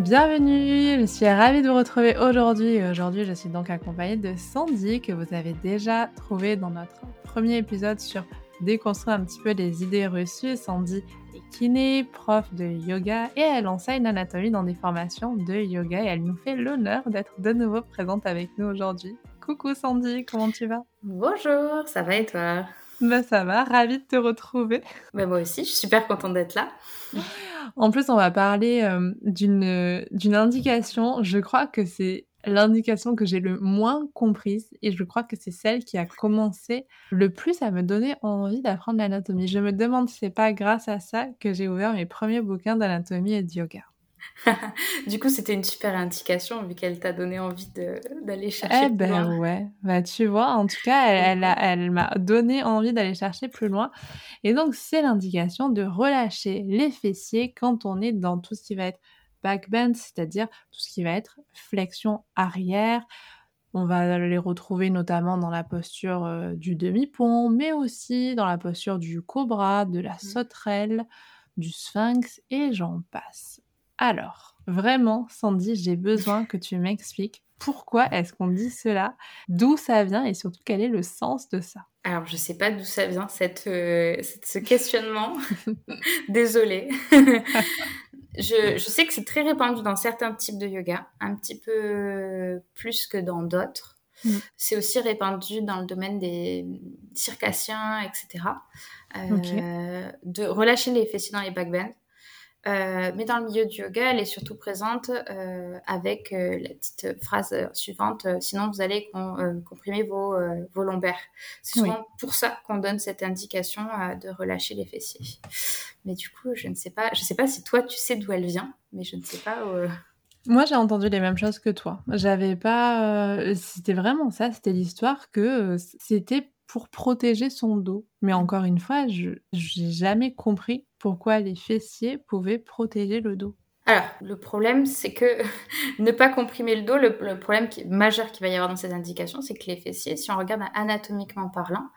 Bienvenue, je suis ravie de vous retrouver aujourd'hui. Aujourd'hui, je suis donc accompagnée de Sandy, que vous avez déjà trouvé dans notre premier épisode sur déconstruire un petit peu les idées reçues. Sandy est kiné, prof de yoga et elle enseigne l'anatomie dans des formations de yoga et elle nous fait l'honneur d'être de nouveau présente avec nous aujourd'hui. Coucou Sandy, comment tu vas? Bonjour, ça va et toi? Bah ça va, ravie de te retrouver. Bah moi aussi, je suis super contente d'être là. En plus, on va parler euh, d'une d'une indication. Je crois que c'est l'indication que j'ai le moins comprise et je crois que c'est celle qui a commencé le plus à me donner envie d'apprendre l'anatomie. Je me demande si c'est pas grâce à ça que j'ai ouvert mes premiers bouquins d'anatomie et de yoga. du coup, c'était une super indication vu qu'elle t'a donné envie d'aller chercher eh plus ben loin. ouais, bah tu vois, en tout cas, elle, elle, m'a donné envie d'aller chercher plus loin. Et donc, c'est l'indication de relâcher les fessiers quand on est dans tout ce qui va être back bend, c'est-à-dire tout ce qui va être flexion arrière. On va les retrouver notamment dans la posture euh, du demi-pont, mais aussi dans la posture du cobra, de la Mm. sauterelle, du sphinx, et j'en passe. Alors, vraiment, Sandy, j'ai besoin que tu m'expliques pourquoi est-ce qu'on dit cela, d'où ça vient et surtout quel est le sens de ça. Alors, je sais pas d'où ça vient, cette, euh, cette- ce questionnement. Désolée. je, je sais que c'est très répandu dans certains types de yoga, un petit peu plus que dans d'autres. Mm. C'est aussi répandu dans le domaine des circassiens, etc. Euh. De relâcher les fessiers dans les backbends. Euh, mais dans le milieu du yoga, elle est surtout présente euh, avec euh, la petite phrase suivante sinon vous allez com- comprimer vos, vos lombaires. C'est Oui. souvent pour ça qu'on donne cette indication de relâcher les fessiers. Mais du coup, je ne sais pas, je sais pas si toi tu sais d'où elle vient, mais je ne sais pas. Moi, j'ai entendu les mêmes choses que toi. J'avais pas. C'était vraiment ça, c'était l'histoire que c'était pour protéger son dos. Mais encore une fois, je j'ai jamais compris pourquoi les fessiers pouvaient protéger le dos. Alors, le problème, c'est que ne pas comprimer le dos, le, le problème qui, majeur qu'il va y avoir dans cette indication, c'est que les fessiers, si on regarde anatomiquement parlant,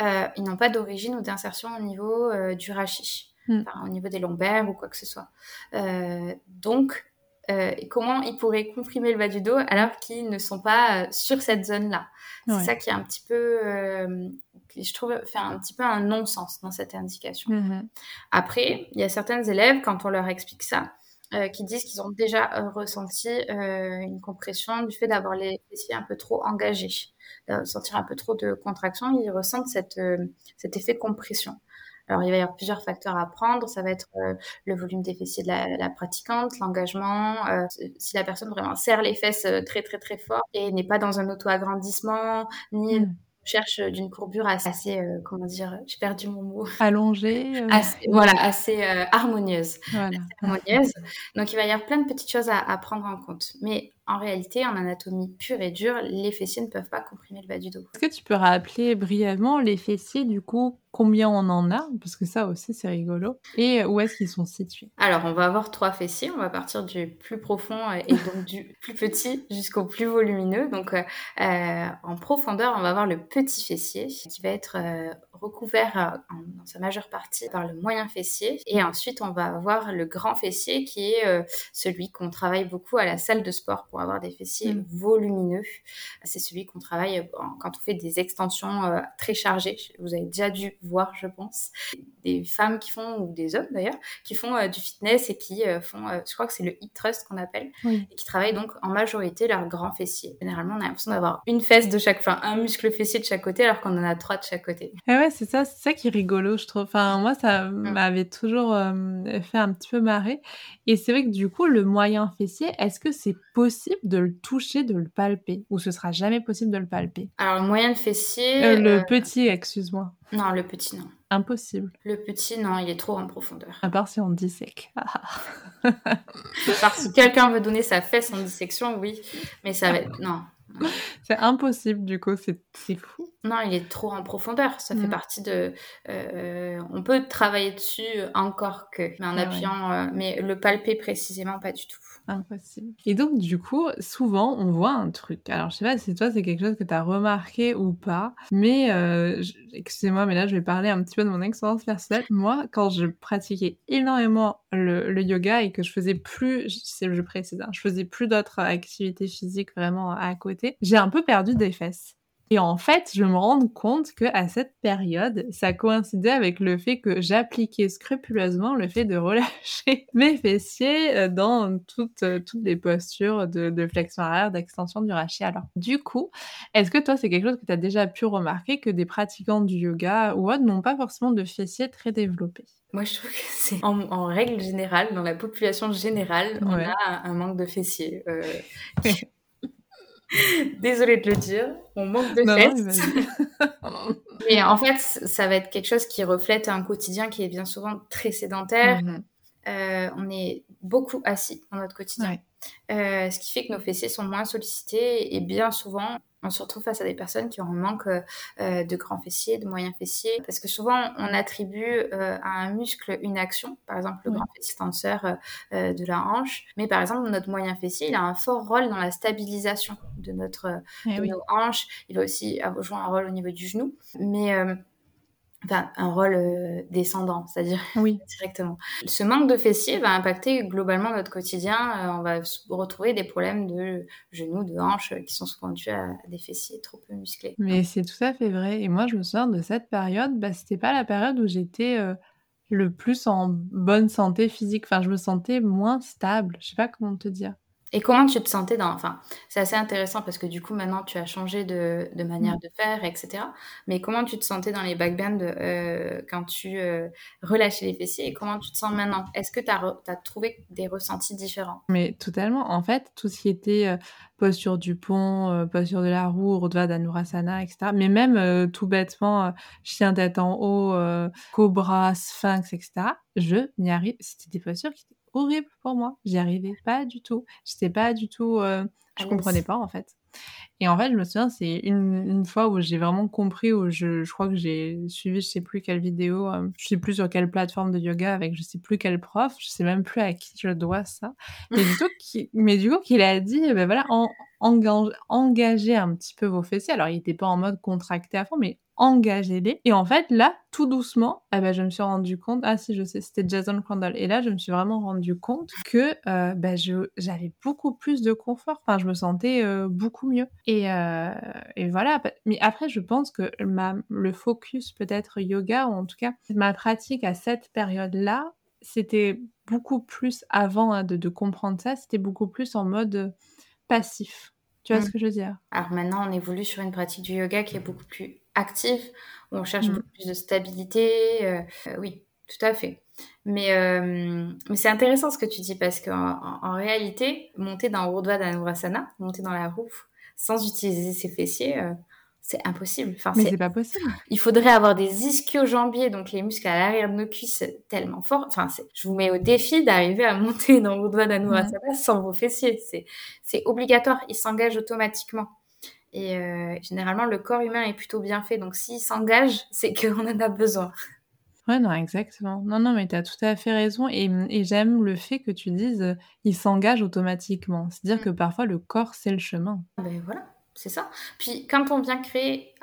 euh, ils n'ont pas d'origine ou d'insertion au niveau euh, du rachis, Mm. enfin, au niveau des lombaires ou quoi que ce soit. Euh, donc, euh, comment ils pourraient comprimer le bas du dos alors qu'ils ne sont pas euh, sur cette zone-là C'est Ouais. ça qui est un petit peu, euh, qui, je trouve, fait un petit peu un non-sens dans cette indication. Mhm. Après, il y a certaines élèves, quand on leur explique ça, euh, qui disent qu'ils ont déjà ressenti une compression du fait d'avoir les fessiers un peu trop engagés, de sentir un peu trop de contraction, ils ressentent cette, cet effet compression. Alors, il va y avoir plusieurs facteurs à prendre. Ça va être euh, le volume des fessiers de la, la pratiquante, l'engagement, euh, si la personne vraiment serre les fesses euh, très, très, très fort et n'est pas dans un auto-agrandissement, ni Mm. cherche d'une courbure assez, euh, comment dire, j'ai perdu mon mot, Allongé. euh, assez, voilà, assez euh, harmonieuse. Voilà. harmonieuse. Donc il va y avoir plein de petites choses à, à prendre en compte. Mais en réalité, en anatomie pure et dure, les fessiers ne peuvent pas comprimer le bas du dos. Est-ce que tu peux rappeler brièvement les fessiers, du coup, combien on en a? Parce que ça aussi, c'est rigolo. Et où est-ce qu'ils sont situés? Alors, on va avoir trois fessiers. On va partir du plus profond euh, et donc du plus petit jusqu'au plus volumineux. Donc, euh, euh, en profondeur, on va avoir le petit fessier qui va être euh, recouvert euh, en- dans sa majeure partie par le moyen fessier. Et ensuite, on va avoir le grand fessier qui est celui qu'on travaille beaucoup à la salle de sport pour avoir des fessiers Mm. volumineux. C'est celui qu'on travaille quand on fait des extensions euh, très chargées. Vous avez déjà dû voir, je pense, des femmes qui font, ou des hommes d'ailleurs, qui font euh, du fitness et qui euh, font, je crois que c'est le hip thrust qu'on appelle, Oui. et qui travaillent donc en majorité leur grand fessier. Généralement, on a l'impression d'avoir une fesse de chaque, enfin un muscle fessier de chaque côté, alors qu'on en a trois de chaque côté. Et ouais, c'est ça, c'est ça qui est rigolo, je trouve. Enfin, moi, ça m'avait toujours fait un petit peu marrer. Et c'est vrai que du coup, le moyen fessier, est-ce que c'est possible de le toucher, de le palper? Ou ce sera jamais possible de le palper? Alors, le moyen fessier, Euh, Le euh, petit, excuse-moi. non, le petit, non. Impossible. Le petit, non, il est trop en profondeur. À part si on dissèque. Par si quelqu'un veut donner sa fesse en dissection, oui, mais ça va être... Non. c'est impossible, du coup, c'est c'est fou. Non, il est trop en profondeur. Ça fait Mmh. partie de. euh, on peut travailler dessus encore que, mais en Ah ouais. appuyant, euh, mais le palper précisément, pas du tout. Impossible. Et donc, du coup, souvent, on voit un truc. Alors, je sais pas si toi, c'est quelque chose que tu as remarqué ou pas, mais euh, je- excusez-moi, mais là, je vais parler un petit peu de mon expérience personnelle. Moi, quand je pratiquais énormément le, le yoga et que je faisais plus, je, c'est- je précise, hein, je faisais plus d'autres activités physiques vraiment à côté, j'ai un peu perdu des fesses. Et en fait, je me rends compte que à cette période, ça coïncidait avec le fait que j'appliquais scrupuleusement le fait de relâcher mes fessiers euh, dans toutes, euh, toutes les postures de, de flexion arrière, d'extension du rachis. Alors, du coup, est-ce que toi, c'est quelque chose que tu as déjà pu remarquer que des pratiquants du yoga ou autres n'ont pas forcément de fessiers très développés? Moi, je trouve que c'est en, en règle générale, dans la population générale, on a un, un manque de fessiers. Euh, Désolée de le dire, on manque de Non, non, mais en fait, ça va être quelque chose qui reflète un quotidien qui est bien souvent très sédentaire. Mhm. Euh, on est beaucoup assis dans notre quotidien. Ouais. Euh, ce qui fait que nos fessiers sont moins sollicités et bien souvent, on se retrouve face à des personnes qui ont un manque euh, de grands fessiers, de moyens fessiers, parce que souvent on attribue euh, à un muscle une action, par exemple le Oui. grand fessier tenseur euh, de la hanche, mais par exemple notre moyen fessier, il a un fort rôle dans la stabilisation de notre Eh de oui. nos hanches, il va aussi jouer un rôle au niveau du genou, mais euh, enfin un rôle euh, descendant, c'est-à-dire Oui. directement. Ce manque de fessiers va impacter globalement notre quotidien. Euh, on va retrouver des problèmes de genoux, de hanches euh, qui sont souvent dus à des fessiers trop peu musclés. Mais c'est tout à fait vrai. Et moi, je me souviens de cette période, bah, c'était pas la période où j'étais le plus en bonne santé physique. Enfin, je me sentais moins stable. Je sais pas comment te dire. Et comment tu te sentais dans... Enfin, c'est assez intéressant parce que du coup, maintenant, tu as changé de, de manière Mm. de faire, etc. Mais comment tu te sentais dans les backbands euh, quand tu euh, relâchais les fessiers et comment tu te sens maintenant? Est-ce que tu as, trouvé des ressentis différents? Mais totalement. En fait, tout ce qui était euh, posture du pont, posture de la roue, Urdhva Dhanurasana, etc. Mais même tout bêtement, chien tête en haut, cobra, sphinx, etc. Je n'y arrive. C'était des postures qui étaient horribles pour moi. J'y arrivais pas du tout. J'étais pas du tout. euh, je À comprenais pas en fait. Et en fait, je me souviens, c'est une, une fois où j'ai vraiment compris, où je, je crois que j'ai suivi, je sais plus quelle vidéo, euh, je sais plus sur quelle plateforme de yoga avec je sais plus quel prof, je sais même plus à qui je dois ça. Mais du coup, qui, mais du coup, qu'il a dit, eh ben voilà, en, engage, engagez un petit peu vos fessiers. Alors, il était pas en mode contracté à fond, mais engagez-les. Et en fait, là, tout doucement, eh ben, je me suis rendu compte, ah si, je sais, c'était Jason Crandall. Et là, je me suis vraiment rendu compte que euh, ben, j'avais beaucoup plus de confort. Enfin, je me sentais euh, beaucoup mieux. Et, euh, et voilà. Mais après, je pense que ma, le focus peut-être yoga, ou en tout cas ma pratique à cette période-là, c'était beaucoup plus avant hein, de, de, comprendre ça, c'était beaucoup plus en mode passif. Tu vois mmh. ce que je veux dire? Alors maintenant, on évolue sur une pratique du yoga qui est beaucoup plus active, où on cherche mmh. beaucoup plus de stabilité. Euh, euh, oui, tout à fait. Mais, euh, mais c'est intéressant ce que tu dis parce qu'en en, en réalité, monter dans Urdhva Dhanurasana, monter dans la roue sans utiliser ses fessiers, euh, c'est impossible. Enfin, mais c'est pas possible. Il faudrait avoir des ischio-jambiers, donc les muscles à l'arrière de nos cuisses tellement forts. Enfin, je vous mets au défi d'arriver à monter dans Urdhva Dhanurasana mmh. sans vos fessiers. C'est obligatoire, ils s'engagent automatiquement. Et euh, généralement, le corps humain est plutôt bien fait, donc s'il s'engage, c'est qu'on en a besoin. Ouais, non, exactement. Non, non, mais tu as tout à fait raison. Et, et j'aime le fait que tu dises, euh, il s'engage automatiquement. C'est-à-dire mmh. que parfois, le corps, c'est le chemin. Ben voilà. C'est ça. Puis quand on vient créer,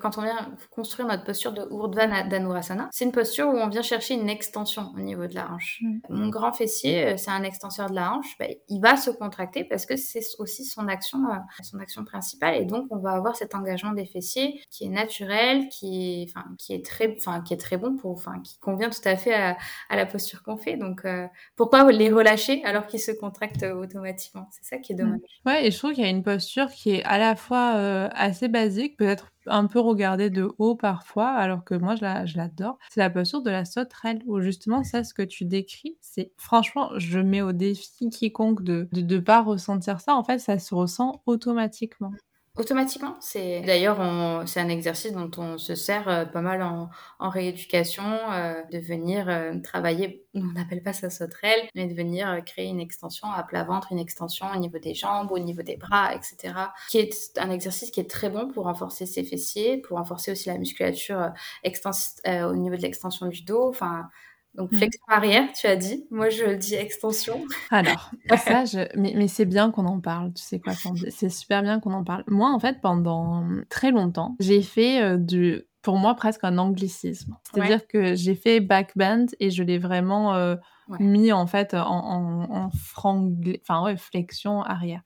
quand on vient construire notre posture de Urdhva Dhanurasana, c'est une posture où on vient chercher une extension au niveau de la hanche. Mm. Mon grand fessier, c'est un extenseur de la hanche, ben, il va se contracter parce que c'est aussi son action, euh, son action principale, et donc on va avoir cet engagement des fessiers qui est naturel, qui est, enfin, qui est très, enfin, qui est très bon pour, enfin, qui convient tout à fait à, à la posture qu'on fait. Donc euh, pourquoi les relâcher alors qu'ils se contractent automatiquement? C'est ça qui est dommage. Mm. Ouais, et je trouve qu'il y a une posture qui est à la fois euh, assez basique, peut-être un peu regardée de haut parfois, alors que moi je, la, je l'adore. C'est la posture de la sauterelle, où justement ça, ce que tu décris, c'est franchement, je mets au défi quiconque de ne de pas ressentir ça. En fait, ça se ressent automatiquement. Automatiquement, c'est d'ailleurs c'est un exercice dont on se sert euh, pas mal en, en rééducation, euh, de venir euh, travailler, on n'appelle pas ça sauterelle, mais de venir créer une extension à plat ventre, une extension au niveau des jambes, au niveau des bras, etc. Qui est un exercice qui est très bon pour renforcer ses fessiers, pour renforcer aussi la musculature au niveau de l'extension du dos. Enfin, donc mmh. flexion arrière, tu as dit. Moi, je dis extension. Alors, ça, je... mais, c'est bien qu'on en parle. Tu sais quoi, c'est super bien qu'on en parle. Moi, en fait, pendant très longtemps, j'ai fait euh, du, pour moi, presque un anglicisme. C'est-à-dire que j'ai fait backbend et je l'ai vraiment euh, mis en fait en, en, en enfin ouais, flexion arrière.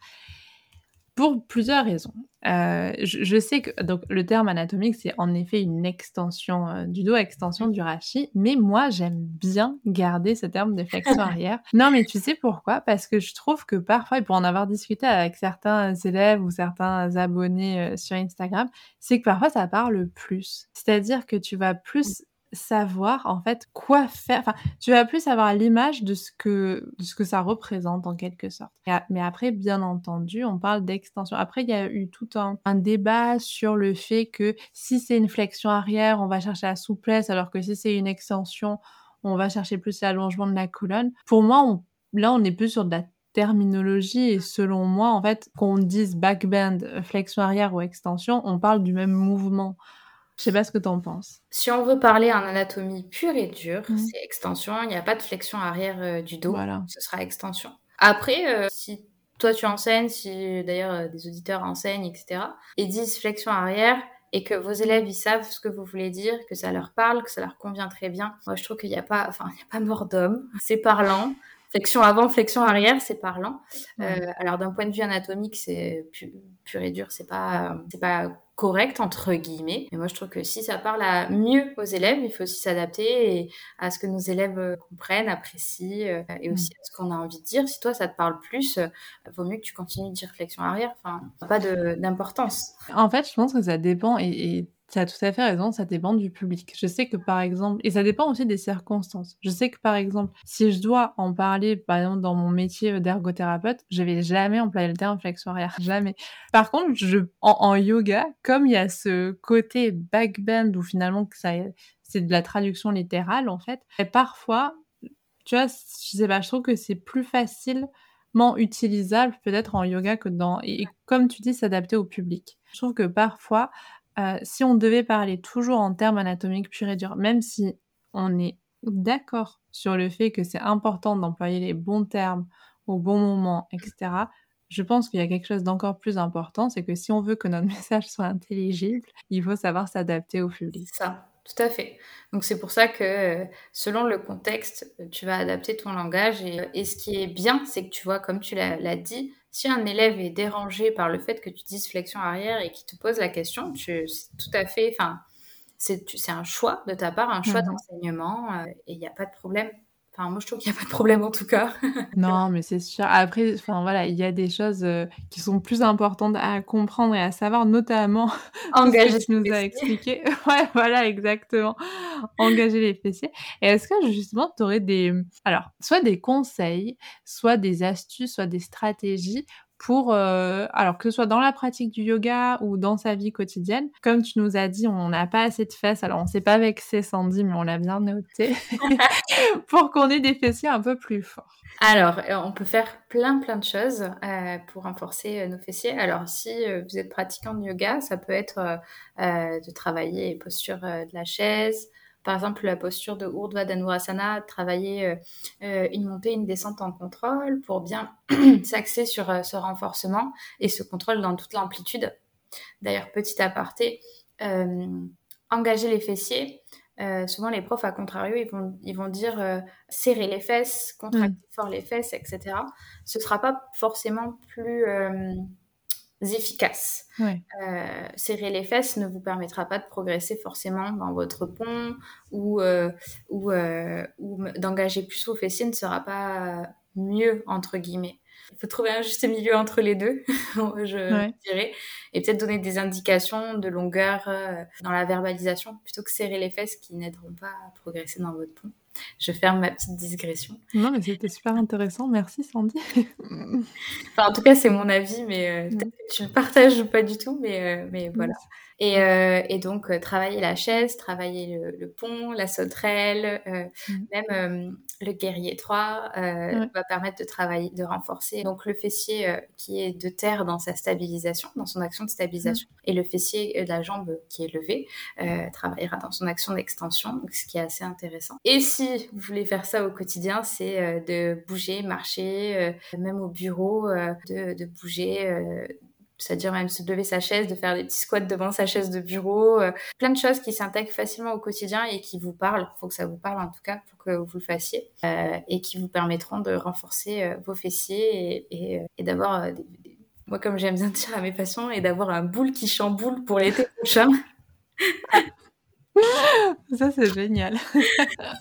Pour plusieurs raisons. Euh, je, sais que donc le terme anatomique c'est en effet une extension euh, du dos, extension du rachis, mais moi j'aime bien garder ce terme de flexion arrière. Non mais tu sais pourquoi? Parce que je trouve que parfois, et pour en avoir discuté avec certains élèves ou certains abonnés euh, sur Instagram, c'est que parfois ça parle plus. C'est-à-dire que tu vas plus savoir en fait quoi faire. Enfin, tu vas plus avoir l'image de ce que de ce que ça représente en quelque sorte. Mais après, bien entendu, on parle d'extension. Après, il y a eu tout un, débat sur le fait que si c'est une flexion arrière, on va chercher la souplesse, alors que si c'est une extension, on va chercher plus l'allongement de la colonne. Pour moi, on, là, on est plus sur de la terminologie et selon moi, en fait, qu'on dise backbend, flexion arrière ou extension, on parle du même mouvement. Je sais pas ce que tu en penses. Si on veut parler en anatomie pure et dure, c'est extension. Il n'y a pas de flexion arrière euh, du dos. Voilà. Ce sera extension. Après, euh, si toi tu enseignes, si d'ailleurs euh, des auditeurs enseignent, etc., et disent flexion arrière, et que vos élèves ils savent ce que vous voulez dire, que ça leur parle, que ça leur convient très bien. Moi, je trouve qu'il n'y a pas, enfin, il n'y a pas mort d'homme. C'est parlant. Flexion avant, flexion arrière, c'est parlant. alors d'un point de vue anatomique, c'est pur, et dur, c'est pas, c'est pas correct entre guillemets. Mais moi je trouve que si ça parle à mieux aux élèves, il faut aussi s'adapter à ce que nos élèves euh, comprennent, apprécient euh, et aussi à ce qu'on a envie de dire. Si toi ça te parle plus, euh, vaut mieux que tu continues de dire réflexion arrière. Enfin, pas d'importance. En fait, je pense que ça dépend et tu as tout à fait raison, ça dépend du public. Je sais que par exemple, et ça dépend aussi des circonstances. Je sais que par exemple, si je dois en parler, par exemple, dans mon métier d'ergothérapeute, je vais jamais employer le terme flexion arrière, jamais. Par contre, je, en, yoga, comme il y a ce côté backbend où finalement ça, c'est de la traduction littérale en fait, et parfois, tu vois, je sais pas, je trouve que c'est plus facilement utilisable peut-être en yoga que dans, et comme tu dis, s'adapter au public. Je trouve que parfois, euh, si on devait parler toujours en termes anatomiques purs et durs, même si on est d'accord sur le fait que c'est important d'employer les bons termes au bon moment, etc., je pense qu'il y a quelque chose d'encore plus important, c'est que si on veut que notre message soit intelligible, il faut savoir s'adapter au public. Ça, tout à fait. Donc c'est pour ça que selon le contexte, tu vas adapter ton langage. Et ce qui est bien, c'est que tu vois, comme tu l'as dit, si un élève est dérangé par le fait que tu dises flexion arrière et qu'il te pose la question, c'est tout à fait, enfin, c'est un choix de ta part, un choix mmh d'enseignement, euh, et il n'y a pas de problème. Enfin, moi, je trouve qu'il n'y a pas de problème en tout cas. non, mais c'est sûr. Après, enfin voilà, il y a des choses euh, qui sont plus importantes à comprendre et à savoir, notamment Engager ce que tu nous as expliqué. ouais, voilà, exactement. Engager les fessiers. Et est-ce que justement, tu aurais des, alors, soit des conseils, soit des astuces, soit des stratégies pour, euh, alors que ce soit dans la pratique du yoga ou dans sa vie quotidienne. Comme tu nous as dit, on n'a pas assez de fesses, alors on s'est pas vexé Sandy, mais on l'a bien noté, pour qu'on ait des fessiers un peu plus forts. Alors, euh, on peut faire plein plein de choses euh, pour renforcer nos fessiers. Alors, si vous êtes pratiquant de yoga, ça peut être de travailler les postures de la chaise, par exemple, la posture de Urdhva Dhanurasana, travailler euh, euh, une montée, une descente en contrôle pour bien s'axer sur euh, ce renforcement et ce contrôle dans toute l'amplitude. D'ailleurs, petit aparté, engager les fessiers. souvent, les profs, à contrario, ils vont, ils vont dire serrer les fesses, contracter mm. fort les fesses, etc. Ce ne sera pas forcément plus efficaces. Euh, serrer les fesses ne vous permettra pas de progresser forcément dans votre pont ou, euh, ou, euh, ou d'engager plus vos fessiers ne sera pas mieux, entre guillemets. Il faut trouver un juste milieu entre les deux, je dirais, et peut-être donner des indications de longueur dans la verbalisation plutôt que serrer les fesses qui n'aideront pas à progresser dans votre pont. Je ferme ma petite digression. Non, mais c'était super intéressant. Merci, Sandy. enfin, en tout cas, c'est mon avis, mais euh, que tu le partages pas du tout, mais, euh, mais voilà. Et, euh, et donc, euh, travailler la chaise, travailler le, le pont, la sauterelle, euh, Mmh. même euh, le guerrier 3 euh, Ouais. va permettre de travailler, de renforcer donc le fessier euh, qui est de terre dans sa stabilisation, dans son action de stabilisation, et le fessier de la jambe qui est levé euh, travaillera dans son action d'extension, donc ce qui est assez intéressant. Et si vous voulez faire ça au quotidien, c'est euh, de bouger, marcher, euh, même au bureau, euh, de, de bouger. euh, c'est-à-dire même se lever sa chaise, de faire des petits squats devant sa chaise de bureau, euh, plein de choses qui s'intègrent facilement au quotidien et qui vous parlent, faut que ça vous parle en tout cas pour que vous le fassiez, euh, et qui vous permettront de renforcer euh, vos fessiers et, et, et d'avoir, des- des- moi comme j'aime bien dire à mes patients, et d'avoir un boule qui chamboule pour l'été prochain. Ça, c'est génial.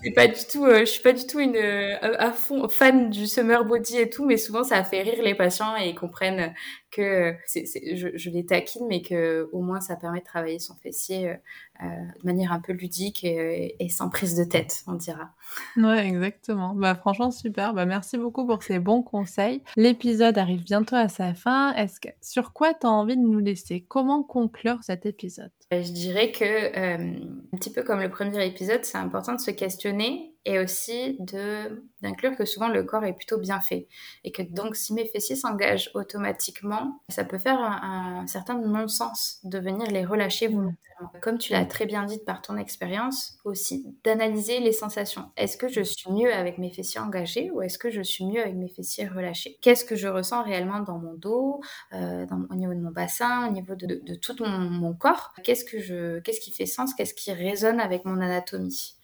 C'est pas du tout, euh, je suis pas du tout une euh, à fond fan du summer body et tout, mais souvent ça fait rire les patients et ils comprennent que je, je les taquine, mais que au moins ça permet de travailler son fessier euh, de manière un peu ludique et, et sans prise de tête, on dira. Ouais, exactement. Bah, franchement, super. Bah, merci beaucoup pour ces bons conseils. L'épisode arrive bientôt à sa fin. Est-ce que, sur quoi tu as envie de nous laisser? Comment conclure cet épisode? Euh, Je dirais que, euh, un petit peu comme le premier épisode, c'est important de se questionner et aussi de d'inclure que souvent le corps est plutôt bien fait. Et que donc si mes fessiers s'engagent automatiquement, ça peut faire un, un certain non-sens de venir les relâcher volontairement. Comme tu l'as très bien dit par ton expérience, aussi d'analyser les sensations. Est-ce que je suis mieux avec mes fessiers engagés ou est-ce que je suis mieux avec mes fessiers relâchés? Qu'est-ce que je ressens réellement dans mon dos, euh, dans- au niveau de mon bassin, au niveau de, de- de tout mon, mon corps? Qu'est-ce que je, qu'est-ce qui fait sens? Qu'est-ce qui résonne avec mon anatomie?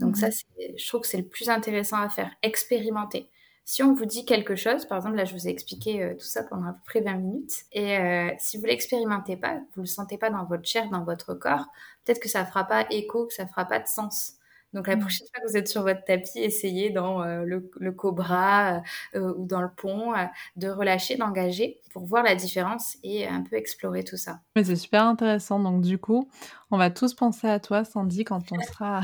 Donc ça, c'est, je trouve que c'est le plus intéressant à faire, expérimenter. Si on vous dit quelque chose, par exemple, là, je vous ai expliqué euh, tout ça pendant à peu près 20 minutes, et euh, si vous l'expérimentez pas, vous le sentez pas dans votre chair, dans votre corps, peut-être que ça fera pas écho, que ça fera pas de sens. Donc la Mhm. prochaine fois que vous êtes sur votre tapis, essayez dans euh, le, le cobra euh, ou dans le pont euh, de relâcher, d'engager pour voir la différence et un peu explorer tout ça. Mais c'est super intéressant. Donc, du coup, on va tous penser à toi, Sandy, quand on sera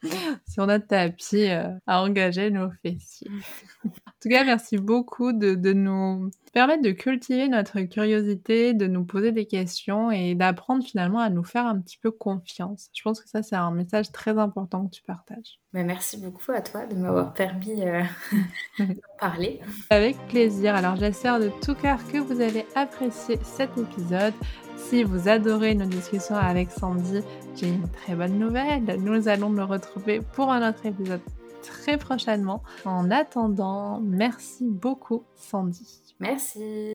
sur notre tapis euh, à engager nos fessiers. en tout cas, merci beaucoup de, de nous permettre de cultiver notre curiosité, de nous poser des questions et d'apprendre finalement à nous faire un petit peu confiance. Je pense que ça, c'est un message très important que tu partages. Mais merci beaucoup à toi de m'avoir permis euh, d'en parler. Avec plaisir. Alors j'espère de tout cœur que vous avez apprécié cet épisode. Si vous adorez nos discussions avec Sandy, j'ai une très bonne nouvelle. Nous allons nous retrouver pour un autre épisode très prochainement. En attendant, merci beaucoup Sandy. Merci.